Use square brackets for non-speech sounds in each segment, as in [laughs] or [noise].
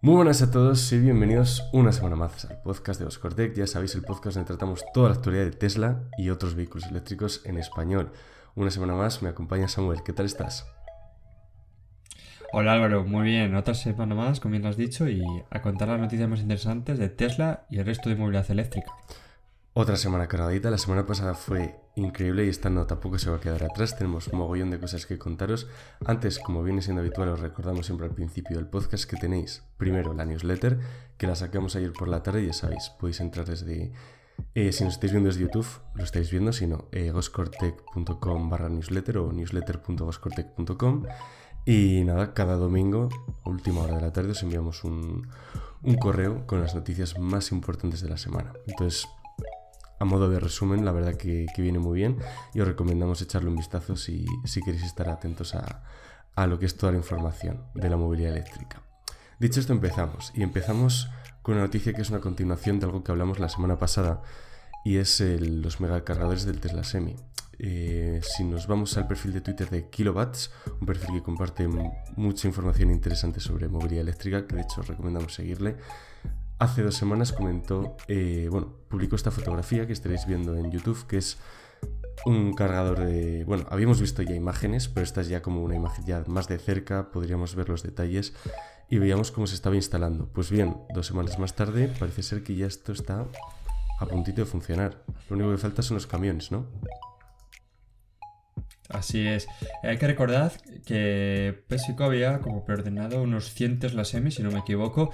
Muy buenas a todos y bienvenidos una semana más al podcast de Oscortec. Ya sabéis, el podcast donde tratamos toda la actualidad de Tesla y otros vehículos eléctricos en español. Una semana más me acompaña Samuel. ¿Qué tal estás? Hola Álvaro, muy bien. Otra semana más, como bien has dicho, y a contar las noticias más interesantes de Tesla y el resto de movilidad eléctrica. Otra semana cargadita, la semana pasada fue increíble y esta no tampoco se va a quedar atrás, tenemos un mogollón de cosas que contaros. Antes, como viene siendo habitual, os recordamos siempre al principio del podcast que tenéis primero la newsletter, que la sacamos ayer por la tarde, ya sabéis, podéis entrar desde... Eh, si nos estáis viendo desde YouTube, lo estáis viendo, si no, eh, goscortec.com barra newsletter o newsletter.goscortec.com. Y nada, cada domingo, última hora de la tarde, os enviamos un, un correo con las noticias más importantes de la semana. Entonces, a modo de resumen, la verdad que, viene muy bien y os recomendamos echarle un vistazo si, queréis estar atentos a, lo que es toda la información de la movilidad eléctrica. Dicho esto, empezamos. Y empezamos con una noticia que es una continuación de algo que hablamos la semana pasada y es los megacargadores del Tesla Semi. Eh, si nos vamos al perfil de Twitter de Kilowatts, un perfil que comparte mucha información interesante sobre movilidad eléctrica, que de hecho os recomendamos seguirle, hace dos semanas comentó, eh, bueno, publicó esta fotografía que estaréis viendo en YouTube, que es un cargador de... Bueno, habíamos visto ya imágenes, pero esta es ya como una imagen ya más de cerca, podríamos ver los detalles y veíamos cómo se estaba instalando. Pues bien, dos semanas más tarde parece ser que ya esto está a puntito de funcionar. Lo único que falta son los camiones, ¿no? Así es. Hay que recordar que PepsiCo había como preordenado unos cientos las semis, si no me equivoco,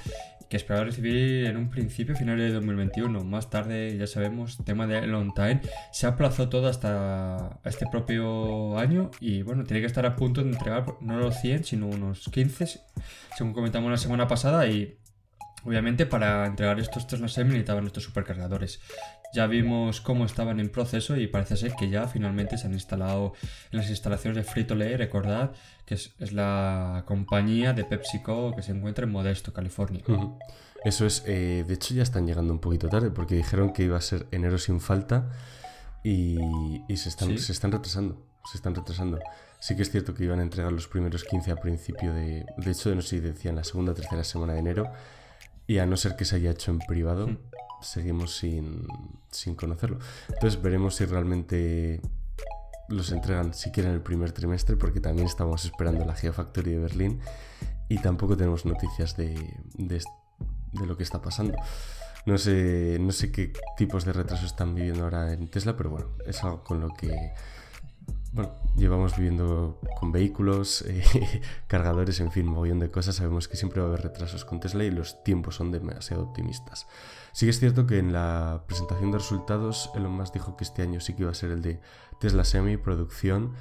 que esperaba recibir en un principio finales de 2021. Más tarde, ya sabemos, tema de long time, se aplazó todo hasta este propio año y bueno, tiene que estar a punto de entregar no los 100, sino unos 15, según comentamos la semana pasada y Obviamente para entregar estos Tesla Semi necesitaban estos supercargadores. Ya vimos cómo estaban en proceso y parece ser que ya finalmente se han instalado en las instalaciones de Frito-Lay, recordad que es, la compañía de PepsiCo que se encuentra en Modesto, California. Eso es, eh, de hecho ya están llegando un poquito tarde porque dijeron que iba a ser enero sin falta y, se, están, se están retrasando. Se están retrasando. Sí que es cierto que iban a entregar los primeros 15 a principio de... De hecho, no sé si decían la segunda o tercera semana de enero y a no ser que se haya hecho en privado, seguimos sin, conocerlo. Entonces veremos si realmente los entregan siquiera en el primer trimestre, porque también estamos esperando la Geofactory de Berlín y tampoco tenemos noticias de, de, lo que está pasando. No sé, no sé qué tipos de retraso están viviendo ahora en Tesla, pero bueno, es algo con lo que bueno, llevamos viviendo con vehículos, eh, [laughs] cargadores, en fin, montón de cosas. Sabemos que siempre va a haber retrasos con Tesla y los tiempos son demasiado optimistas. Sí que es cierto que en la presentación de resultados Elon Musk dijo que este año sí que iba a ser el de Tesla Semi producción,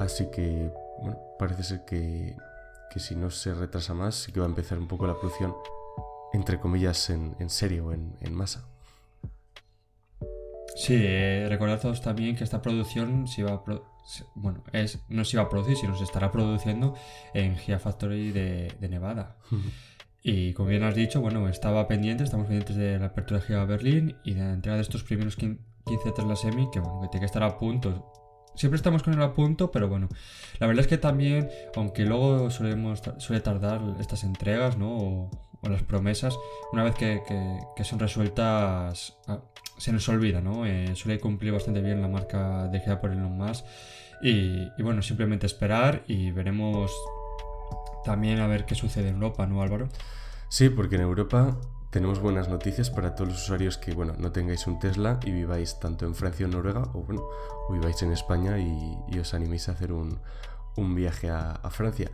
así que, bueno, parece ser que, si no se retrasa más, sí que va a empezar un poco la producción, entre comillas, en, en serie o en, en masa. Sí, eh, también que esta producción se iba a bueno, es, no se iba a producir, sino se estará produciendo en Factory de, de Nevada. [laughs] Y como bien has dicho, bueno, estaba pendiente, estamos pendientes de la apertura de Gia Berlín y de la entrega de estos primeros 15 Tesla Semi, que bueno, que tiene que estar a punto. Siempre estamos con él a punto, pero bueno, la verdad es que también, aunque luego solemos, suele tardar estas entregas, ¿no? O, las promesas, una vez que, que, son resueltas, ah, se nos olvida, ¿no? Eh, suele cumplir bastante bien la marca de Gia por Elon Musk y, bueno, simplemente esperar y veremos también a ver qué sucede en Europa, ¿no, Álvaro? Sí, porque en Europa tenemos buenas noticias para todos los usuarios que, bueno, no tengáis un Tesla y viváis tanto en Francia o Noruega, o bueno, o viváis en España y os animéis a hacer un, un viaje a, Francia.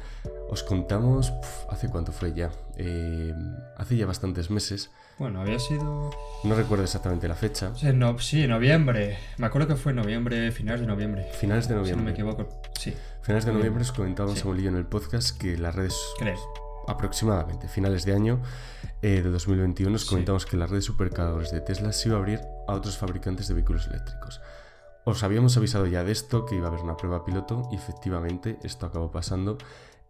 Os contamos, ¿hace cuánto fue ya? Eh, hace ya bastantes meses. Bueno, había sido... No recuerdo exactamente la fecha. Sí, no, sí, noviembre. Me acuerdo que fue noviembre, finales de noviembre. Finales de noviembre. Si no me equivoco, sí. Finales de noviembre os comentábamos sí. en el podcast que las redes... ¿Crees? Aproximadamente, finales de año eh, de 2021, os comentamos que la red de supercargadores de Tesla se iba a abrir a otros fabricantes de vehículos eléctricos. Os habíamos avisado ya de esto, que iba a haber una prueba piloto, y efectivamente esto acabó pasando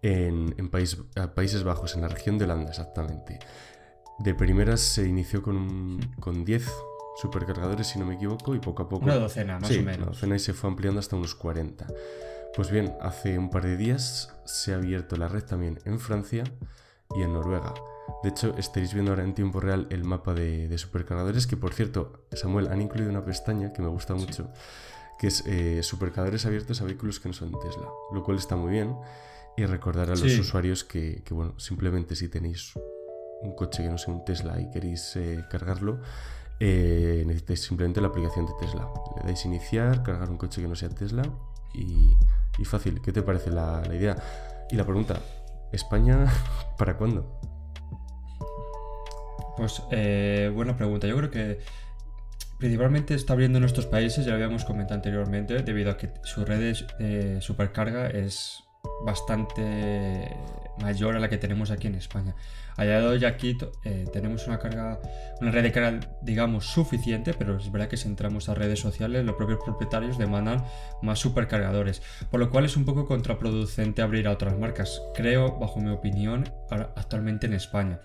en, Países Bajos, en la región de Holanda exactamente. De primeras se inició con, con 10 supercargadores, si no me equivoco, y poco a poco... Una docena, más o menos. Una docena y se fue ampliando hasta unos 40. Pues bien, hace un par de días se ha abierto la red también en Francia y en Noruega. De hecho, estaréis viendo ahora en tiempo real el mapa de, supercargadores, que por cierto, Samuel, han incluido una pestaña que me gusta mucho, que es eh, supercargadores abiertos a vehículos que no son Tesla, lo cual está muy bien. Y recordar a los usuarios que, bueno, simplemente si tenéis un coche que no sea un Tesla y queréis eh, cargarlo, eh, necesitáis simplemente la aplicación de Tesla. Le dais iniciar, cargar un coche que no sea Tesla y, fácil. ¿Qué te parece la, idea? Y la pregunta, ¿España [laughs] para cuándo? Pues eh, buena pregunta. Yo creo que principalmente está abriendo en nuestros países, ya lo habíamos comentado anteriormente, debido a que su red de supercarga es bastante mayor a la que tenemos aquí en España. Allá de hoy aquí eh, tenemos una carga, una red de carga, digamos, suficiente, pero es verdad que si entramos a redes sociales, los propios propietarios demandan más supercargadores, por lo cual es un poco contraproducente abrir a otras marcas, creo, bajo mi opinión, actualmente en España.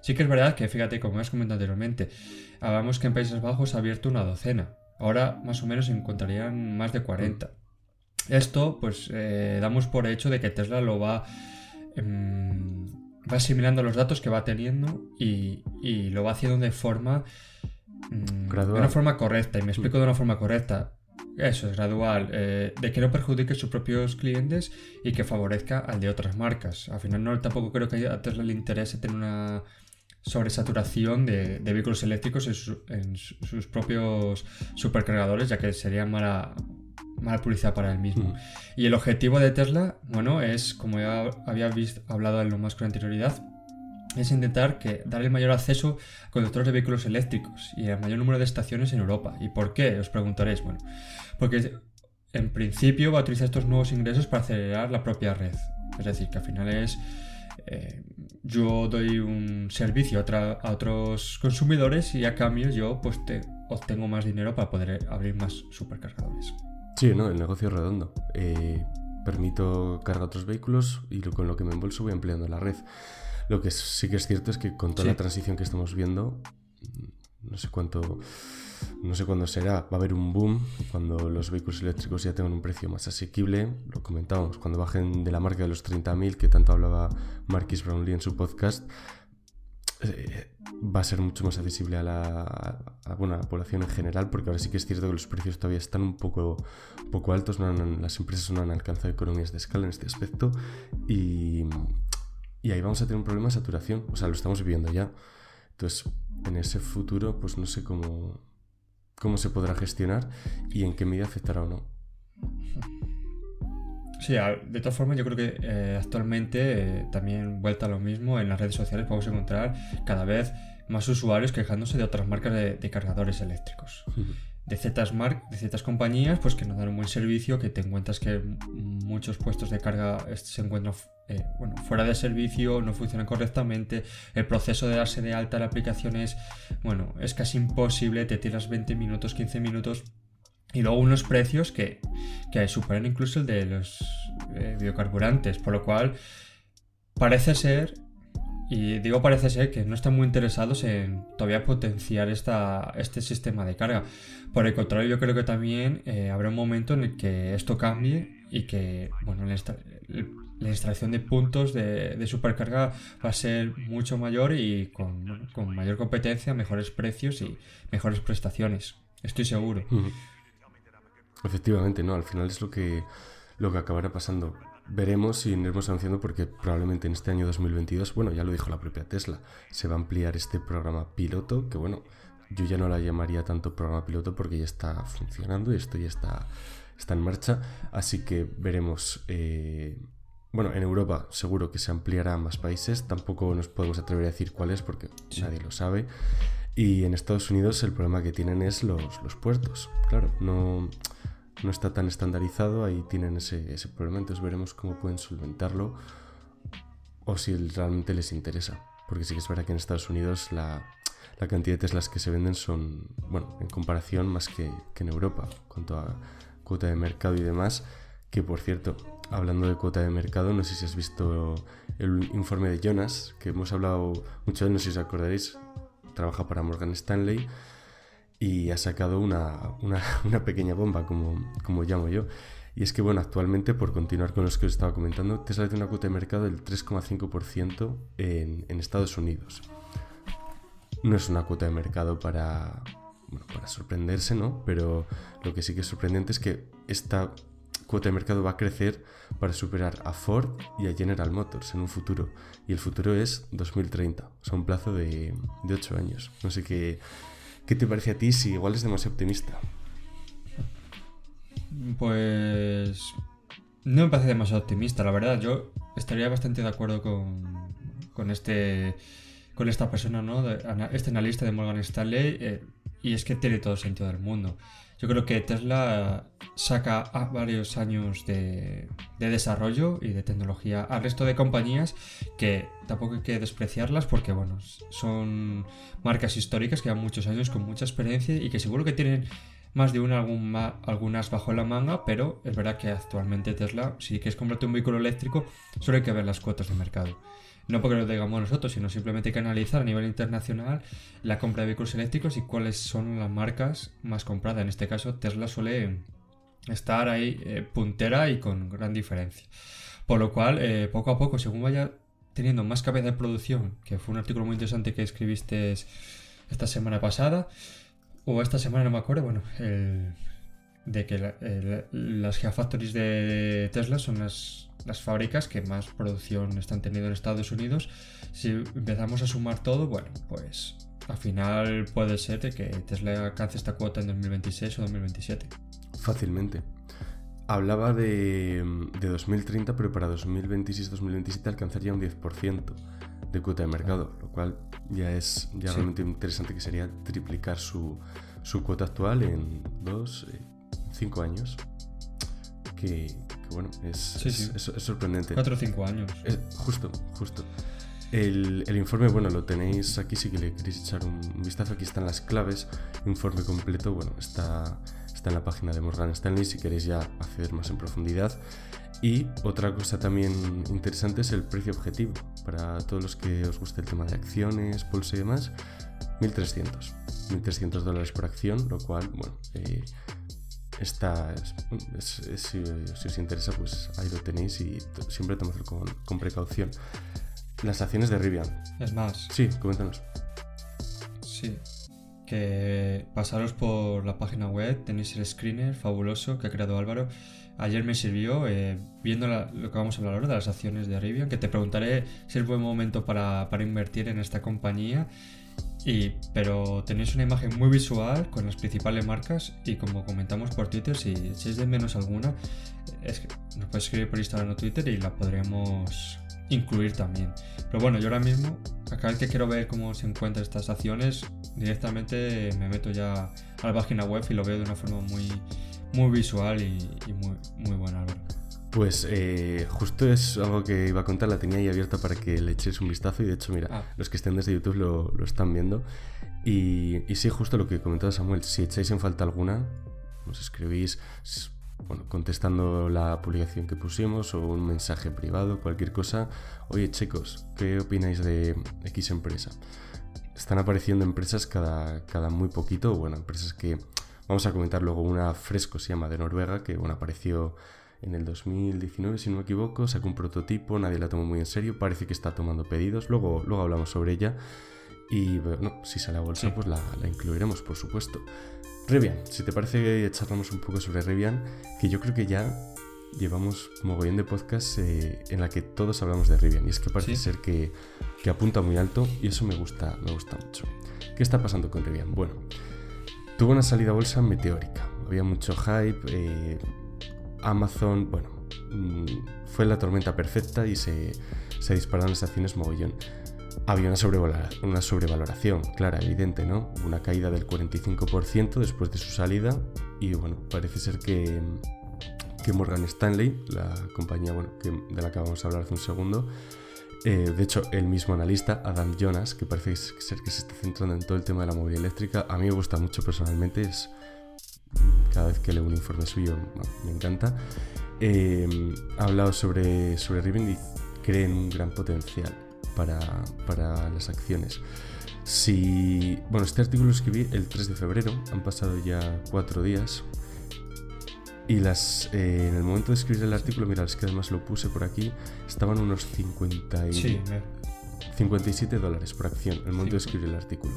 Sí que es verdad que, fíjate, como has comentado anteriormente, hablamos que en Países Bajos ha abierto una docena. Ahora más o menos encontrarían más de 40. Esto, pues, eh, damos por hecho de que Tesla lo va, em, va asimilando los datos que va teniendo y, lo va haciendo de forma, mm, de una forma correcta. Y me explico de una forma correcta. Eso es gradual, eh, de que no perjudique a sus propios clientes y que favorezca al de otras marcas. Al final no tampoco creo que a Tesla le interese tener una sobresaturación de, de vehículos eléctricos en, sus propios supercargadores, ya que sería mala, mala publicidad para él mismo. Mm. Y el objetivo de Tesla, bueno, es, como ya había visto, hablado en lo más con anterioridad, es intentar que dar el mayor acceso a conductores de vehículos eléctricos y el mayor número de estaciones en Europa. ¿Y por qué? Os preguntaréis. Bueno, porque en principio va a utilizar estos nuevos ingresos para acelerar la propia red. Es decir, que al final es eh, yo doy un servicio a, otros consumidores y a cambio yo pues te obtengo más dinero para poder abrir más supercargadores. Sí, no, el negocio es redondo. Eh, permito cargar otros vehículos y con lo que me embolso voy ampliando la red. Lo que sí que es cierto es que con toda la transición que estamos viendo, no sé cuánto no sé cuándo será, va a haber un boom cuando los vehículos eléctricos ya tengan un precio más asequible, lo comentábamos, cuando bajen de la marca de los 30.000 que tanto hablaba Marquis Brownlee en su podcast, va a ser mucho más accesible a la, población en general, porque ahora sí que es cierto que los precios todavía están un poco, poco altos, las empresas no han alcanzado economías de escala en este aspecto y, y ahí vamos a tener un problema de saturación, o sea, lo estamos viviendo ya. Entonces, en ese futuro, pues no sé cómo, cómo se podrá gestionar y en qué medida afectará o no. [laughs] Sí, de todas formas yo creo que eh, actualmente eh, también vuelta a lo mismo, en las redes sociales podemos encontrar cada vez más usuarios quejándose de otras marcas de, cargadores eléctricos. De ciertas, de ciertas compañías pues que no dan un buen servicio, que te encuentras que muchos puestos de carga se encuentran eh, bueno, fuera de servicio, no funcionan correctamente, el proceso de darse de alta la aplicación es, bueno, es casi imposible, te tiras 20 minutos, 15 minutos y luego unos precios que, que superan incluso el de los eh, biocarburantes, por lo cual parece ser, y digo parece ser que no están muy interesados en todavía potenciar esta, este sistema de carga. Por el contrario, yo creo que también eh, habrá un momento en el que esto cambie y que, bueno, el, la instalación de puntos de, supercarga va a ser mucho mayor y con, mayor competencia, mejores precios y mejores prestaciones. Estoy seguro. Efectivamente, no, al final es lo que, lo que acabará pasando. Veremos si iremos anunciando porque probablemente en este año 2022, bueno, ya lo dijo la propia Tesla, se va a ampliar este programa piloto, que bueno, yo ya no la llamaría tanto programa piloto porque ya está funcionando y esto ya está, está en marcha, así que veremos eh, bueno, en Europa seguro que se ampliará a más países, tampoco nos podemos atrever a decir cuáles porque nadie lo sabe. Y en Estados Unidos el problema que tienen es los, puertos. Claro, no, no, está tan estandarizado, ahí tienen ese, ese, problema, entonces veremos cómo pueden solventarlo o si realmente les interesa. Porque sí que es verdad que en Estados Unidos la, la cantidad de Teslas que se venden son, bueno, en comparación más que, que en Europa, cuanto a cuota de mercado y demás, que por cierto, hablando de cuota de mercado, no sé si has visto el informe de Jonas, que hemos hablado mucho de él, no sé si os acordaréis, trabaja para Morgan Stanley y ha sacado una, [laughs] una, pequeña bomba, como, como llamo yo. Y es que, bueno, actualmente, por continuar con los que os estaba comentando, Tesla tiene una cuota de mercado del 3,5% en, en Estados Unidos. No es una cuota de mercado para, bueno, para sorprenderse, ¿no? Pero lo que sí que es sorprendente es que esta cuota de mercado va a crecer para superar a Ford y a General Motors en un futuro. Y el futuro es 2030, o sea, un plazo de, de 8 años. No sé qué, qué te parece a ti si igual es demasiado optimista. Pues no me parece demasiado optimista, la verdad. Yo estaría bastante de acuerdo con, con este con esta persona, ¿no? este analista de Morgan Stanley. Eh, y es que tiene todo sentido del mundo. Yo creo que Tesla saca varios años de, de, desarrollo y de tecnología al resto de compañías que tampoco hay que despreciarlas porque bueno, son marcas históricas que llevan muchos años con mucha experiencia y que seguro que tienen más de una, algún, algunas bajo la manga, pero es verdad que actualmente Tesla, si quieres comprarte un vehículo eléctrico, solo hay que ver las cuotas de mercado. No porque lo digamos nosotros, sino simplemente hay que analizar a nivel internacional la compra de vehículos eléctricos y cuáles son las marcas más compradas. En este caso, Tesla suele estar ahí eh, puntera y con gran diferencia. Por lo cual, eh, poco a poco, según vaya teniendo más cabeza de producción, que fue un artículo muy interesante que escribiste esta semana pasada, o esta semana no me acuerdo, bueno, de que las Gigafactories de Tesla son las, las, fábricas que más producción están teniendo en Estados Unidos. Si empezamos a sumar todo, bueno, pues al final puede ser de que Tesla alcance esta cuota en 2026 o 2027. Fácilmente. Hablaba de, de 2030, pero para 2026-2027 alcanzaría un 10% de cuota de mercado, lo cual ya es ya realmente interesante que sería triplicar su, su cuota actual en dos, eh, cinco años. Que, bueno, es, es, sorprendente. Cuatro o cinco años. justo, justo. El, el, informe, bueno, lo tenéis aquí si que le queréis echar un vistazo. Aquí están las claves. Informe completo, bueno, está, está en la página de Morgan Stanley si queréis ya acceder más en profundidad. Y otra cosa también interesante es el precio objetivo. Para todos los que os guste el tema de acciones, bolsa y demás, 1.300. 1.300 dólares por acción, lo cual, bueno, eh, está, si, os interesa, pues ahí lo tenéis y siempre tomadlo con, con precaución. Las acciones de Rivian. Es más. Sí, coméntanos. Sí, que pasaros por la página web, tenéis el screener fabuloso que ha creado Álvaro. Ayer me sirvió, eh, viendo lo que vamos a hablar ahora de las acciones de Rivian, que te preguntaré si es buen momento para, para invertir en esta compañía. Y, pero tenéis una imagen muy visual con las principales marcas y como comentamos por Twitter, si echáis de menos alguna, nos podéis escribir por Instagram o Twitter y la podremos incluir también. Pero bueno, yo ahora mismo, cada vez que quiero ver cómo se encuentran estas acciones, directamente me meto ya a la página web y lo veo de una forma muy, muy visual y, muy, muy buena, Pues eh, justo es algo que iba a contar, la tenía ahí abierta para que le echéis un vistazo y de hecho, mira, ah. los que estén desde YouTube lo, lo están viendo. Y, y, sí, justo lo que comentaba Samuel, si echáis en falta alguna, nos escribís, bueno, contestando la publicación que pusimos o un mensaje privado, cualquier cosa. Oye chicos, ¿qué opináis de X empresa? Están apareciendo empresas cada, cada muy poquito, bueno, empresas que vamos a comentar luego una fresco, se llama de Noruega, que bueno, apareció en el 2019, si no me equivoco, sacó un prototipo, nadie la tomó muy en serio, parece que está tomando pedidos, luego, luego hablamos sobre ella. Y bueno, si sale a bolsa, pues la, la incluiremos, por supuesto. Rivian, si te parece charlamos un poco sobre Rivian, que yo creo que ya llevamos mogollón de podcasts eh, en la que todos hablamos de Rivian y es que parece ser que, que, apunta muy alto y eso me gusta, me gusta mucho. ¿Qué está pasando con Rivian? Bueno, tuvo una salida a bolsa meteórica, había mucho hype, eh, Amazon, bueno, mm, fue la tormenta perfecta y se, se dispararon las acciones mogollón había una, una sobrevaloración clara, evidente, ¿no? Una caída del 45% después de su salida y bueno, parece ser que, que Morgan Stanley, la compañía bueno, de la que vamos a hablar hace un segundo, eh, de hecho el mismo analista, Adam Jonas, que parece ser que se está centrando en todo el tema de la movilidad eléctrica, a mí me gusta mucho personalmente, es cada vez que leo un informe suyo me encanta, eh, ha hablado sobre, sobre Rivian y cree en un gran potencial para, las acciones. Si, bueno, este artículo lo escribí el 3 de febrero, han pasado ya cuatro días Y las eh, en el momento de escribir el artículo, mira, es que además lo puse por aquí, estaban unos 50 y, Sí, me- 57 dólares por acción en el momento de escribir el artículo.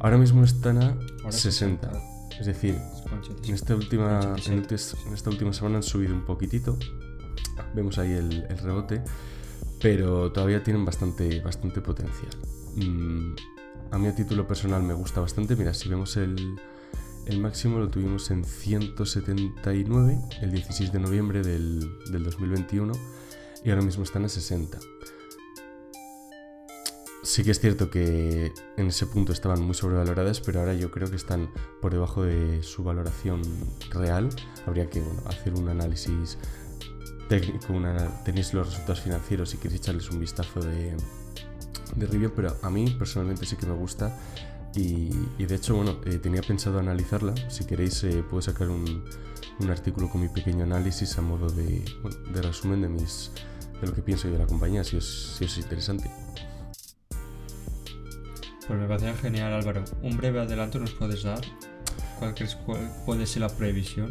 Ahora mismo están a ahora 60. Es decir, en esta, última, en, 87. este- en esta última semana han subido un poquitito. Vemos ahí el, el rebote. Pero todavía tienen bastante, bastante potencial. Mm, a mí a título personal me gusta bastante. Mira, si vemos el, el máximo lo tuvimos en 179 el 16 de noviembre del, del 2021 y ahora mismo están a 60. Sí que es cierto que en ese punto estaban muy sobrevaloradas, pero ahora yo creo que están por debajo de su valoración real. Habría que bueno, hacer un análisis técnico, una, tenéis los resultados financieros y queréis echarles un vistazo de, de Rivian, pero a mí personalmente sí que me gusta y, y de hecho, bueno, eh, tenía pensado analizarla. Si queréis, eh, puedo sacar un, un artículo con mi pequeño análisis a modo de, bueno, de resumen de, mis, de lo que pienso yo de la compañía, si os, si os es interesante. Pues me parece genial, Álvaro. Un breve adelanto nos puedes dar. ¿Cuál crees cuál puede ser la previsión?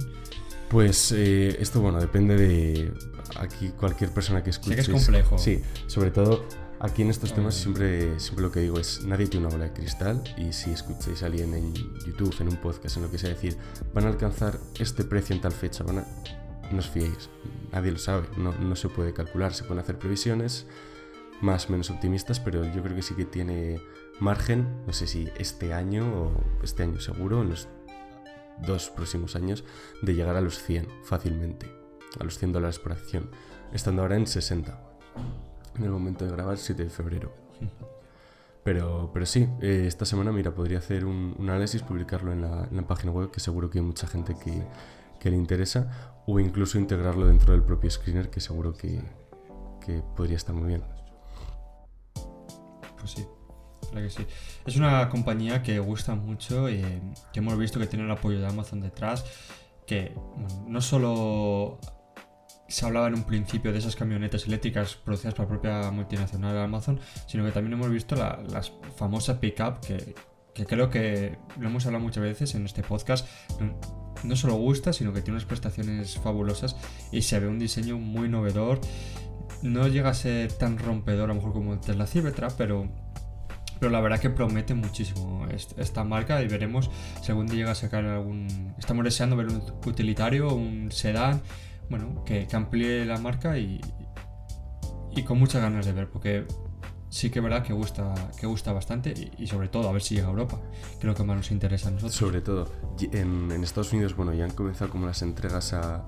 Pues eh, esto, bueno, depende de aquí cualquier persona que escuche. que es complejo. Sí, sobre todo aquí en estos temas siempre, siempre lo que digo es, nadie tiene una bola de cristal y si escucháis a alguien en YouTube, en un podcast, en lo que sea, decir, van a alcanzar este precio en tal fecha, van a... No os fiéis, nadie lo sabe, no, no se puede calcular, se pueden hacer previsiones más o menos optimistas, pero yo creo que sí que tiene margen, no sé si este año o este año seguro, en los dos próximos años, de llegar a los 100 fácilmente, a los 100 dólares por acción, estando ahora en 60, en el momento de grabar 7 de febrero. Pero, pero sí, eh, esta semana, mira, podría hacer un, análisis, publicarlo en la, en la página web, que seguro que hay mucha gente que, que le interesa, o incluso integrarlo dentro del propio screener, que seguro que, que podría estar muy bien. Pues sí, Es una compañía que gusta mucho y que hemos visto que tiene el apoyo de Amazon detrás, que no solo se hablaba en un principio de esas camionetas eléctricas producidas por la propia multinacional Amazon, sino que también hemos visto la- las famosas pick-up que, creo que lo hemos hablado muchas veces en este podcast. No solo gusta, sino que tiene unas prestaciones fabulosas y se ve un diseño muy novedor. No llega a ser tan rompedor a lo mejor como el Tesla Cybertruck, pero pero la verdad que promete muchísimo est- esta marca y veremos según llega a sacar algún... Estamos deseando ver un utilitario, un sedán, bueno, que, que amplíe la marca y, y con muchas ganas de ver, porque sí que es verdad que gusta, que gusta bastante y, y sobre todo a ver si llega a Europa, que es lo que más nos interesa a nosotros. Sobre todo, en, en Estados Unidos, bueno, ya han comenzado como las entregas a,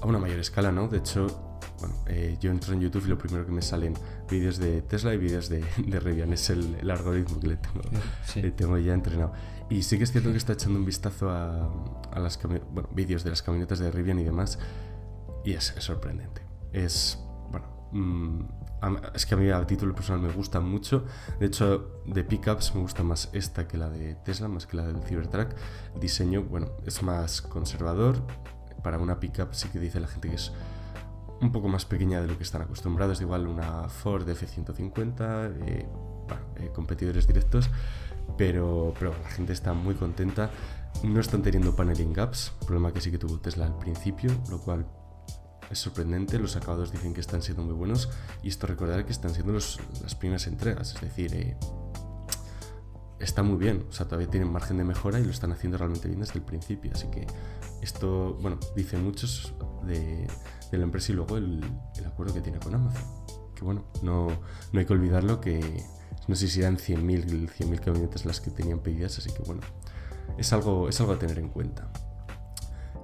a una mayor escala, ¿no? De hecho, bueno, eh, yo entro en YouTube y lo primero que me salen vídeos de Tesla y vídeos de, de Rivian. Es el, el algoritmo que le tengo, Sí. le tengo ya entrenado. Y sí que es cierto que está echando un vistazo a, a las bueno, vídeos de las camionetas de Rivian y demás. Y es, es sorprendente. Es, bueno, mm, es que a mí a título personal me gusta mucho. De hecho, de pickups me gusta más esta que la de Tesla, más que la del Cybertruck. El diseño, bueno, es más conservador. Para una pickup sí que dice la gente que es un poco más pequeña de lo que están acostumbrados. Igual una Ford F-150, eh, bueno, eh, competidores directos. Pero, pero la gente está muy contenta. No están teniendo paneling gaps, problema que sí que tuvo Tesla al principio, lo cual es sorprendente. Los acabados dicen que están siendo muy buenos. Y esto recordar que están siendo las primeras entregas, es decir, eh, está muy bien. O sea, todavía tienen margen de mejora y lo están haciendo realmente bien desde el principio. Así que esto, bueno, dice muchos de, de la empresa y luego el, el acuerdo que tiene con Amazon. Que bueno, no, no hay que olvidarlo que no sé si eran 100.000 100.000 camionetas las que tenían pedidas, así que bueno, es algo, es algo a tener en cuenta.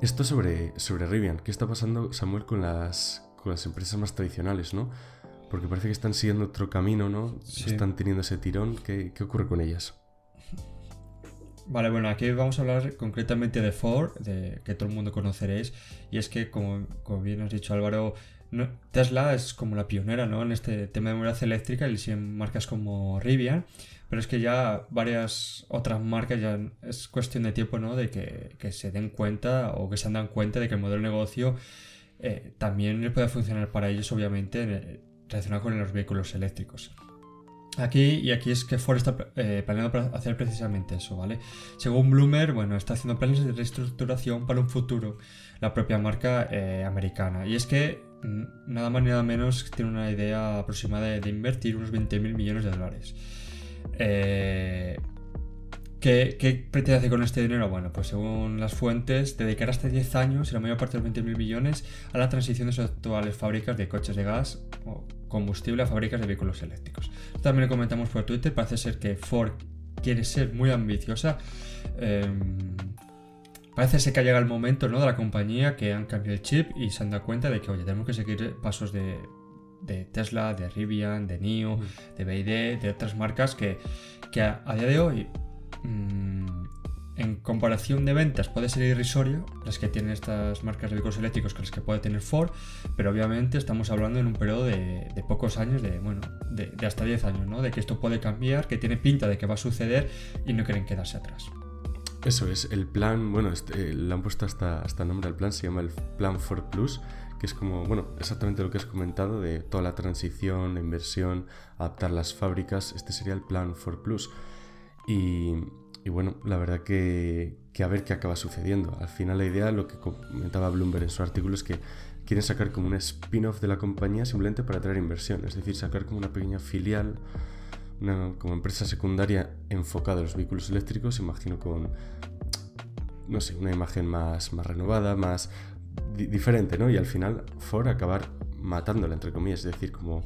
Esto sobre, sobre Rivian, ¿qué está pasando, Samuel, con las, con las empresas más tradicionales, no? Porque parece que están siguiendo otro camino, ¿no? Sí. Están teniendo ese tirón. ¿Qué, qué ocurre con ellas? Vale, bueno, aquí vamos a hablar concretamente de Ford, de, que todo el mundo conoceréis, y es que, como, como bien has dicho Álvaro, no- Tesla es como la pionera ¿no? en este tema de movilidad eléctrica y siguen marcas como Rivian, pero es que ya varias otras marcas ya es cuestión de tiempo ¿no? de que, que se den cuenta o que se dan cuenta de que el modelo de negocio eh, también puede funcionar para ellos, obviamente, en el- relacionado con los vehículos eléctricos. Aquí, y aquí es que Ford está eh, planeando hacer precisamente eso, ¿vale? Según Bloomer, bueno, está haciendo planes de reestructuración para un futuro, la propia marca eh, americana. Y es que mm, nada más ni nada menos tiene una idea aproximada de, invertir unos 20 mil millones de dólares. Eh, ¿Qué, pretende hacer con este dinero? Bueno, pues según las fuentes, dedicar hasta 10 años y la mayor parte de los 20.000 millones a la transición de sus actuales fábricas de coches de gas combustible a fábricas de vehículos eléctricos. También lo comentamos por Twitter, parece ser que Ford quiere ser muy ambiciosa. Em, parece ser que ha llegado el momento ¿no? de la compañía que han cambiado el chip y se han dado cuenta de que, oye, tenemos que seguir pasos de, Tesla, de Rivian, de NIO, mm. de BYD, de otras marcas que, que a día de hoy Mm, en comparación de ventas puede ser irrisorio las que tienen estas marcas de vehículos eléctricos que las que puede tener Ford, pero obviamente estamos hablando en un periodo de, pocos años, de, bueno, de, hasta 10 años, ¿no? de que esto puede cambiar, que tiene pinta de que va a suceder y no quieren quedarse atrás. Eso es, el plan, bueno, este, le han puesto hasta, hasta nombre al plan, se llama el Plan Ford Plus, que es como, bueno, exactamente lo que has comentado de toda la transición, la inversión, adaptar las fábricas, este sería el Plan Ford Plus. Y, bueno, la verdad que, a ver qué acaba sucediendo. Al final la idea, lo que comentaba Bloomberg en su artículo, es que quieren sacar como un spin-off de la compañía simplemente para atraer inversión. Es decir, sacar como una pequeña filial, una, como empresa secundaria enfocada a los vehículos eléctricos, imagino con, no sé, una imagen más, más renovada, más diferente, ¿no? Y al final Ford acabar matándola, entre comillas, es decir, como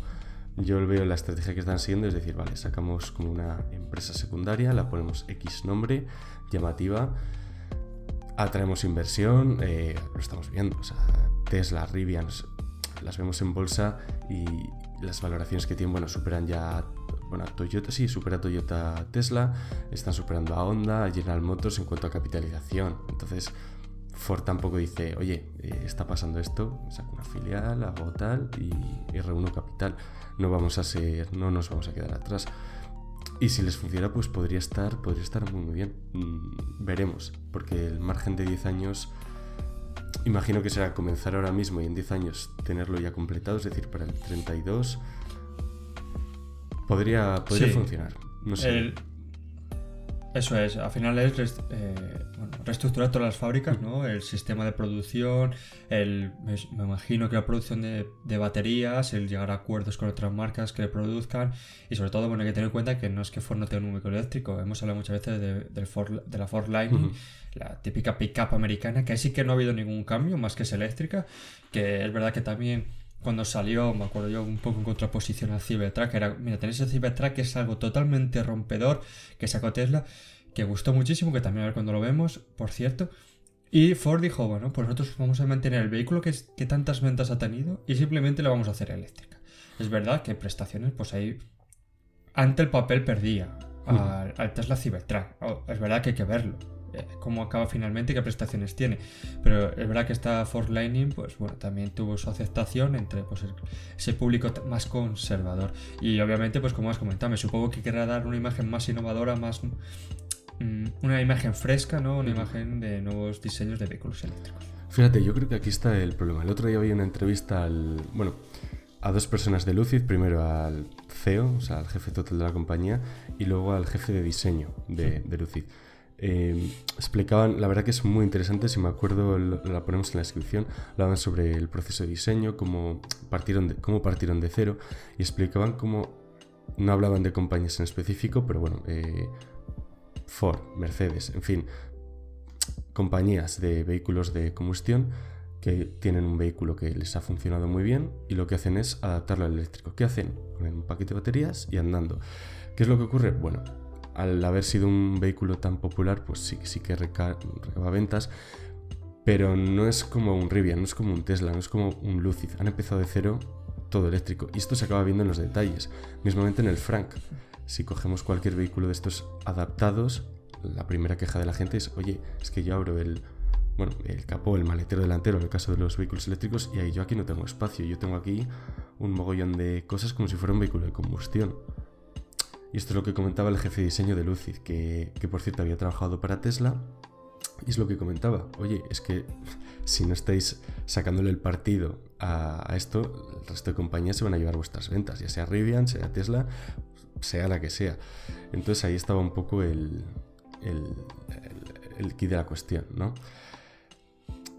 yo veo la estrategia que están siguiendo, es decir, vale, sacamos como una empresa secundaria, la ponemos X nombre, llamativa, atraemos inversión, eh, lo estamos viendo, o sea, Tesla, Rivian, las vemos en bolsa y las valoraciones que tienen, bueno, superan ya, bueno, Toyota, sí, supera Toyota Tesla, están superando a Honda, a General Motors en cuanto a capitalización, entonces Ford tampoco dice, oye, eh, está pasando esto, saco una filial, hago tal y, y, reúno capital. No vamos a ser, no nos vamos a quedar atrás. Y si les funciona, pues podría estar, podría estar muy, muy bien. Mm, veremos, porque el margen de 10 años, imagino que será comenzar ahora mismo y en 10 años tenerlo ya completado, es decir, para el 32, podría, podría funcionar. No sé. Eso es, al final es eh, reestructurar todas las fábricas, ¿no? El sistema de producción, el, me, imagino que la producción de, baterías, el llegar a acuerdos con otras marcas que le produzcan y sobre todo, bueno, hay que tener en cuenta que no es que Ford no tenga un vehículo eléctrico, hemos hablado muchas veces de, de la Ford Lightning, la típica pickup americana, que ahí sí que no ha habido ningún cambio, más que es eléctrica, que es verdad que también cuando salió, me acuerdo yo, un poco en contraposición al Cybertruck, era, mira, tenéis el Cybertruck que es algo totalmente rompedor que sacó Tesla, que gustó muchísimo, que también a ver cuando lo vemos, por cierto. Y Ford dijo, bueno, pues nosotros vamos a mantener el vehículo que, que tantas ventas ha tenido y simplemente lo vamos a hacer eléctrica. Es verdad que prestaciones, pues ahí, ante el papel perdía al, al Tesla Cybertruck. Oh, es verdad que hay que verlo cómo acaba finalmente y qué prestaciones tiene. Pero es verdad que esta Ford Lightning, pues bueno, también tuvo su aceptación entre pues, ese público más conservador. Y obviamente, pues como has comentado, me supongo que querrá dar una imagen más innovadora, más mm, una imagen fresca, ¿no? Una imagen de nuevos diseños de vehículos eléctricos. Fíjate, yo creo que aquí está el problema. El otro día había una entrevista al. Bueno, a dos personas de Lucid, primero al CEO, o sea, al jefe total de la compañía, y luego al jefe de diseño de, de Lucid. Em, explicaban, la verdad que es muy interesante, si me acuerdo la ponemos en la descripción, hablaban sobre el proceso de diseño, cómo partieron de, cómo partieron de cero y explicaban cómo, no hablaban de compañías en específico, pero bueno, eh, Ford, Mercedes, en fin, compañías de vehículos de combustión que tienen un vehículo que les ha funcionado muy bien y lo que hacen es adaptarlo al eléctrico. ¿Qué hacen? Ponen un paquete de baterías y andando. ¿Qué es lo que ocurre? Bueno, al haber sido un vehículo tan popular, pues sí, sí que recaba ventas, pero no es como un Rivian, no es como un Tesla, no es como un Lucid. Han empezado de cero todo eléctrico y esto se acaba viendo en los detalles, mismamente en el Frank. Si cogemos cualquier vehículo de estos adaptados, la primera queja de la gente es, oye, es que yo abro el, bueno, el capó, el maletero delantero, en el caso de los vehículos eléctricos, y ahí yo aquí no tengo espacio, yo tengo aquí un mogollón de cosas como si fuera un vehículo de combustión. Y esto es lo que comentaba el jefe de diseño de Lucid, que, por cierto había trabajado para Tesla. Y es lo que comentaba, oye, es que [laughs] si no estáis sacándole el partido a, esto, el resto de compañías se van a llevar vuestras ventas, ya sea Rivian, sea Tesla, sea la que sea. Entonces ahí estaba un poco el, el, el, key de la cuestión, ¿no?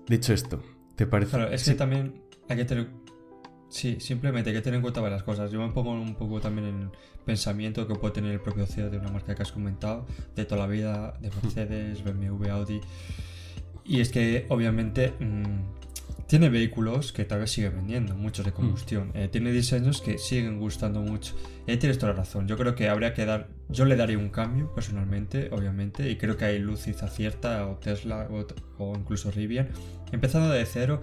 Dicho esto, ¿te parece? Claro, es que también hay que tener. Sí, simplemente hay que tener en cuenta varias cosas. Yo me pongo un poco también en el pensamiento que puede tener el propio CEO de una marca que has comentado, de toda la vida, de Mercedes, BMW, Audi. Y es que, obviamente, mm, tiene vehículos que tal vez sigue vendiendo, muchos de combustión. Eh, tiene diseños que siguen gustando mucho. Eh, tienes toda la razón. Yo creo que habría que dar. Yo le daría un cambio personalmente, obviamente, y creo que hay Lucis acierta, o Tesla, o, incluso Rivian. Empezando de cero,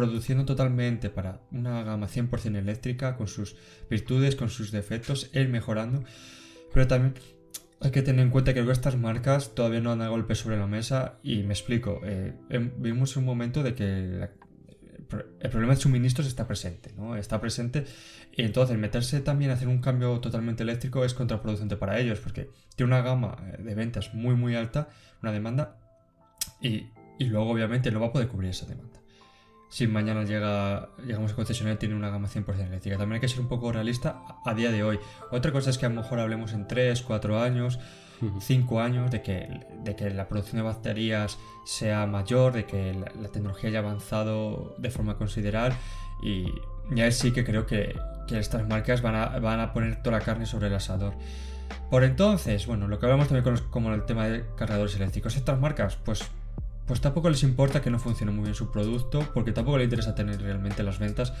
produciendo totalmente para una gama 100% eléctrica, con sus virtudes, con sus defectos, él mejorando. Pero también hay que tener en cuenta que estas marcas todavía no han dado golpe sobre la mesa y me explico. Eh, em, vimos un momento de que el problema de suministros está presente, ¿no? Está presente y entonces meterse también a hacer un cambio totalmente eléctrico es contraproducente para ellos porque tiene una gama eh, de ventas muy muy alta, una demanda y luego obviamente no va a poder cubrir esa demanda. Si mañana llega, llegamos a concesionario tiene una gama 100% eléctrica. También hay que ser un poco realista a día de hoy. Otra cosa es que a lo mejor hablemos en 3, 4 años, 5 años, de que, de que la producción de baterías sea mayor, de que la, tecnología haya avanzado de forma considerable y ya sí que creo que, estas marcas van a, van a poner toda la carne sobre el asador. Por entonces, bueno, lo que hablamos también con como el tema de cargadores eléctricos, estas marcas, pues pues tampoco les importa que no funcione muy bien su producto, porque tampoco les interesa tener realmente las ventas,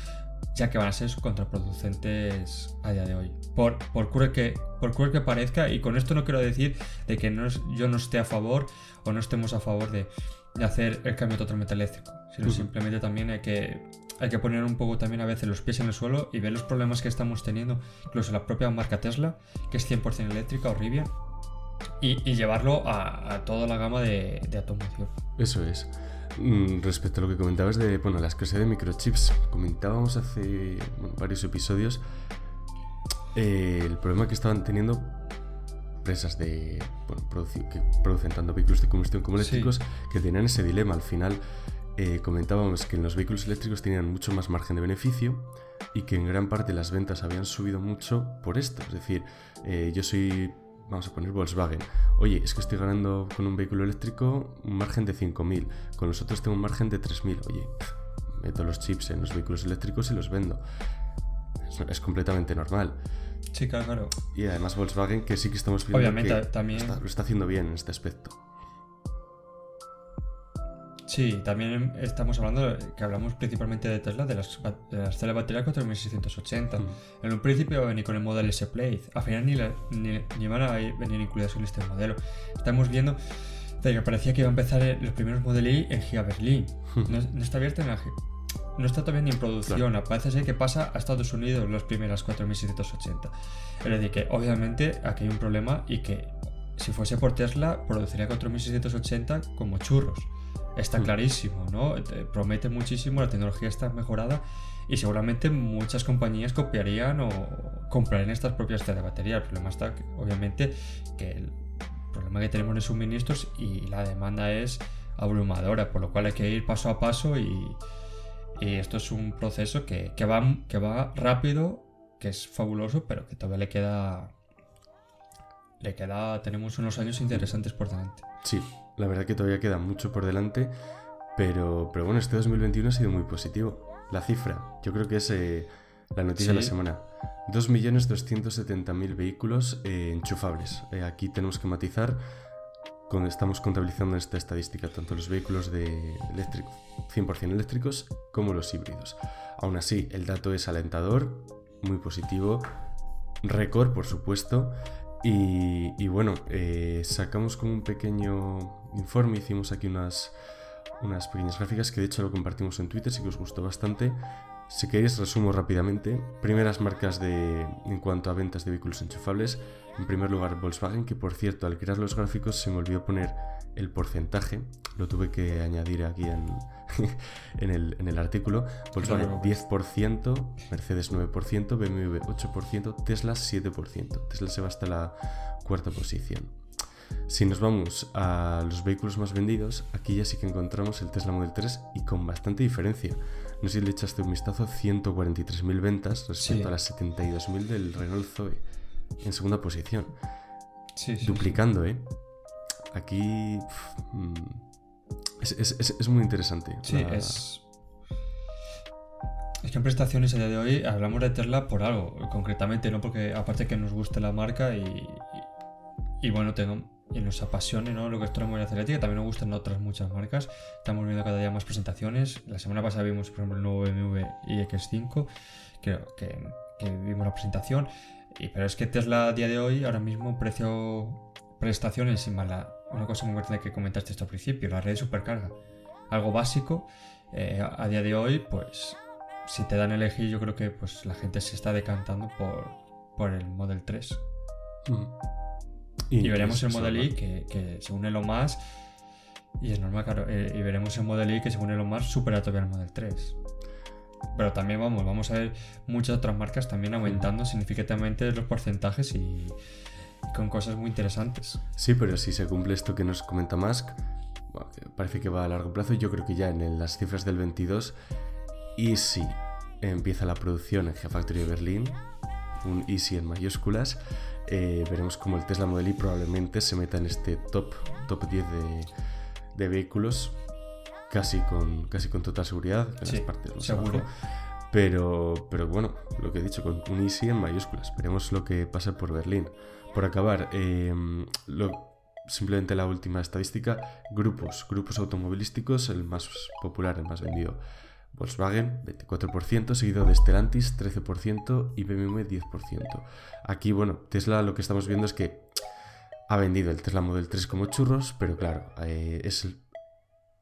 ya que van a ser contraproducentes a día de hoy. Por, por, cruel, que, por cruel que parezca, y con esto no quiero decir de que no, yo no esté a favor o no estemos a favor de, hacer el cambio totalmente eléctrico, sino simplemente también hay que, hay que poner un poco también a veces los pies en el suelo y ver los problemas que estamos teniendo, incluso la propia marca Tesla, que es 100% eléctrica o Rivian, y, llevarlo a, toda la gama de, automoción. Eso es. Mm, respecto a lo que comentabas de bueno, la escasez de microchips, comentábamos hace varios episodios eh, el problema que estaban teniendo empresas de que producen tanto vehículos de combustión como eléctricos que tenían ese dilema. Al final eh, comentábamos que en los vehículos eléctricos tenían mucho más margen de beneficio y que en gran parte las ventas habían subido mucho por esto. Es decir, eh, yo soy vamos a poner Volkswagen. Oye, es que estoy ganando con un vehículo eléctrico un margen de 5.000, con los otros tengo un margen de 3.000. Oye, meto los chips en los vehículos eléctricos y los vendo. Es, completamente normal. Sí, claro, Y además Volkswagen, que sí que estamos viendo Obviamente, también... lo está haciendo bien en este aspecto. Sí, también estamos hablando, que hablamos principalmente de Tesla, de las, de las celdas batería 4680. Mm. En un principio venía con el modelo S Play, al final ni, ni, van a venir incluidas en este modelo. Estamos viendo que parecía que iba a empezar los primeros modelos en Giga Berlín. Mm. No, está abierta en la, no está todavía ni en producción. Parece ser que pasa a Estados Unidos las primeras 4680. Es decir, que obviamente aquí hay un problema y que si fuese por Tesla produciría 4680 como churros está mm. clarísimo, ¿no? Promete muchísimo, la tecnología está mejorada y seguramente muchas compañías copiarían o comprarían estas propias de batería. El problema está, obviamente, que el problema que tenemos de suministros y la demanda es abrumadora, por lo cual hay que ir paso a paso y, esto es un proceso que, va, que va rápido, que es fabuloso, pero que todavía le queda... Le queda, tenemos unos años interesantes por delante. Sí, la verdad que todavía queda mucho por delante, pero, pero bueno, este 2021 ha sido muy positivo. La cifra, yo creo que es eh, la noticia de la semana. 2.270.000 vehículos eh, enchufables. Eh, aquí tenemos que matizar cuando estamos contabilizando esta estadística, tanto los vehículos de eléctrico, 100% eléctricos como los híbridos. Aún así, el dato es alentador, muy positivo, récord por supuesto, y, bueno, sacamos como un pequeño informe hicimos aquí unas, unas pequeñas gráficas que de hecho lo compartimos en Twitter, sí que os gustó bastante. Si queréis, resumo rápidamente. Primeras marcas de, en cuanto a ventas de vehículos enchufables. En primer lugar, Volkswagen, que por cierto, al crear los gráficos se me olvidó poner el porcentaje. Lo tuve que añadir aquí en, [laughs] en, el, en el, artículo. Volkswagen 10%, Mercedes 9%, BMW 8%, Tesla 7%. Tesla se va hasta la cuarta posición. Si nos vamos a los vehículos más vendidos, aquí ya sí que encontramos el Tesla Model 3 y con bastante diferencia. no sé si le echaste un vistazo, 143.000 ventas respecto Sí. a las 72.000 del Renault Zoe en segunda posición. Sí, sí, duplicando, ¿eh? Aquí mm, es, es- es- es muy interesante. Sí, la- es. Es que en prestaciones a día de hoy hablamos de Tesla por algo, concretamente, no porque aparte que nos guste la marca y, y, y bueno, tengo, y nos apasione ¿no? lo que es la movilidad eléctrica, también nos gustan otras muchas marcas. Estamos viendo cada día más presentaciones. La semana pasada vimos, por ejemplo, el nuevo BMW iX5, creo que, que vimos la presentación. Y, pero es que Tesla a día de hoy, ahora mismo, precio prestaciones y más la- una cosa muy importante que comentaste esto al principio, la red de supercarga. Algo básico. eh, a, día de hoy, pues, si te dan a elegir, yo creo que pues la gente se está decantando por, por el Model 3. Mm. Y, veremos es- el Model. I, que, que según Elon Musk, y es normal, claro, eh, y veremos el Model I que según Elon Musk supera todavía el Model 3. Pero también vamos, vamos a ver muchas otras marcas también aumentando significativamente los porcentajes y, y con cosas muy interesantes. Sí, pero si se cumple esto que nos comenta Musk, parece que va a largo plazo. Yo creo que ya en las cifras del 22, y si empieza la producción en Gigafactory de Berlín, un Easy en mayúsculas, eh, veremos como el Tesla Model Y probablemente se meta en este top, top 10 de, de vehículos, casi con, casi con total seguridad, en Sí, las partes más seguro. abajo. Pero, pero bueno, lo que he dicho, con un Easy en mayúsculas. Veremos lo que pasa por Berlín. Por acabar, lo- simplemente la última estadística, grupos, grupos automovilísticos, el más popular, el más vendido. Volkswagen, 24%, seguido de Stellantis, 13% y BMW, 10%. Aquí, bueno, Tesla lo que estamos viendo es que ha vendido el Tesla Model 3 como churros, pero claro, eh, es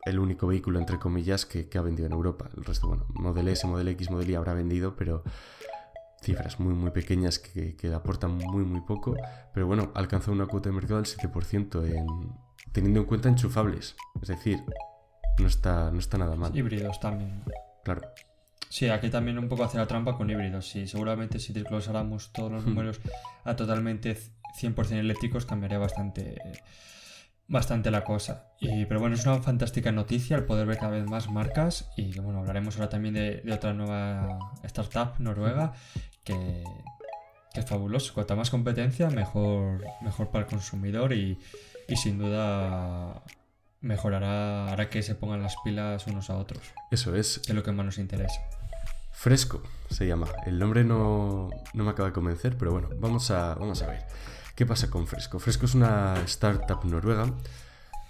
el, único vehículo, entre comillas, que ha vendido en Europa. El resto, bueno, Model S, Model X, Model Y habrá vendido, pero cifras muy, muy pequeñas que, que aportan muy, muy poco. Pero bueno, alcanza una cuota de mercado del 7% en, teniendo en cuenta enchufables. Es decir, no está, no está nada mal. Híbridos también. Claro. Sí, aquí también un poco hace la trampa con híbridos. Sí, seguramente si desglosáramos todos los Hmm. números a totalmente 100% eléctricos cambiaría bastante bastante la cosa. Y, pero bueno, es una fantástica noticia el poder ver cada vez más marcas y bueno, hablaremos ahora también de, de otra nueva startup noruega que, que es fabuloso. Cuanta más competencia, mejor, mejor para el consumidor y, y sin duda mejorará, hará que se pongan las pilas unos a otros, Eso es. que es lo que más nos interesa. Fresco se llama. El nombre no, no me acaba de convencer, pero bueno, vamos a, vamos a ver. ¿Qué pasa con Fresco? Fresco es una startup noruega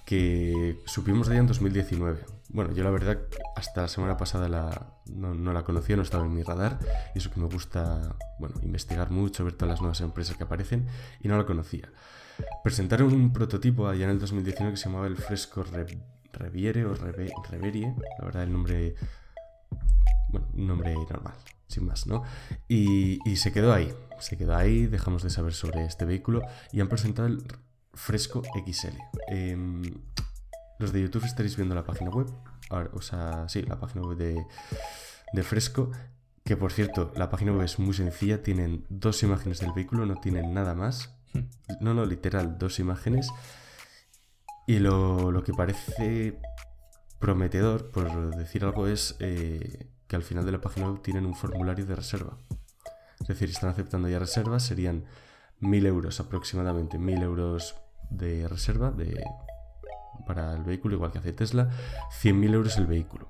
que supimos de ella en 2019. Bueno, yo la verdad hasta la semana pasada no, la conocía, no estaba en mi radar. Y eso que me gusta, bueno, investigar mucho, ver todas las nuevas empresas que aparecen y no la conocía. Presentaron un prototipo allá en el 2019 que se llamaba el Fresco Re- Reviere o Reve- Reverie. La verdad el nombre bueno, un nombre normal, sin más, ¿no? Y, y se quedó ahí, se quedó ahí, dejamos de saber sobre este vehículo y han presentado el Fresco XL. Em, los de YouTube estaréis viendo la página web, ahora, o sea, sí, la página web de, de Fresco, que por cierto, la página web es muy sencilla, tienen dos imágenes del vehículo, no tienen nada más. No, no, literal, dos imágenes. Y lo, lo que parece prometedor, por decir algo, es eh, que al final de la página web tienen un formulario de reserva. Es decir, están aceptando ya reservas, serían 1000 euros aproximadamente, 1000 euros de reserva de, para el vehículo, igual que hace Tesla, 100.000 euros el vehículo.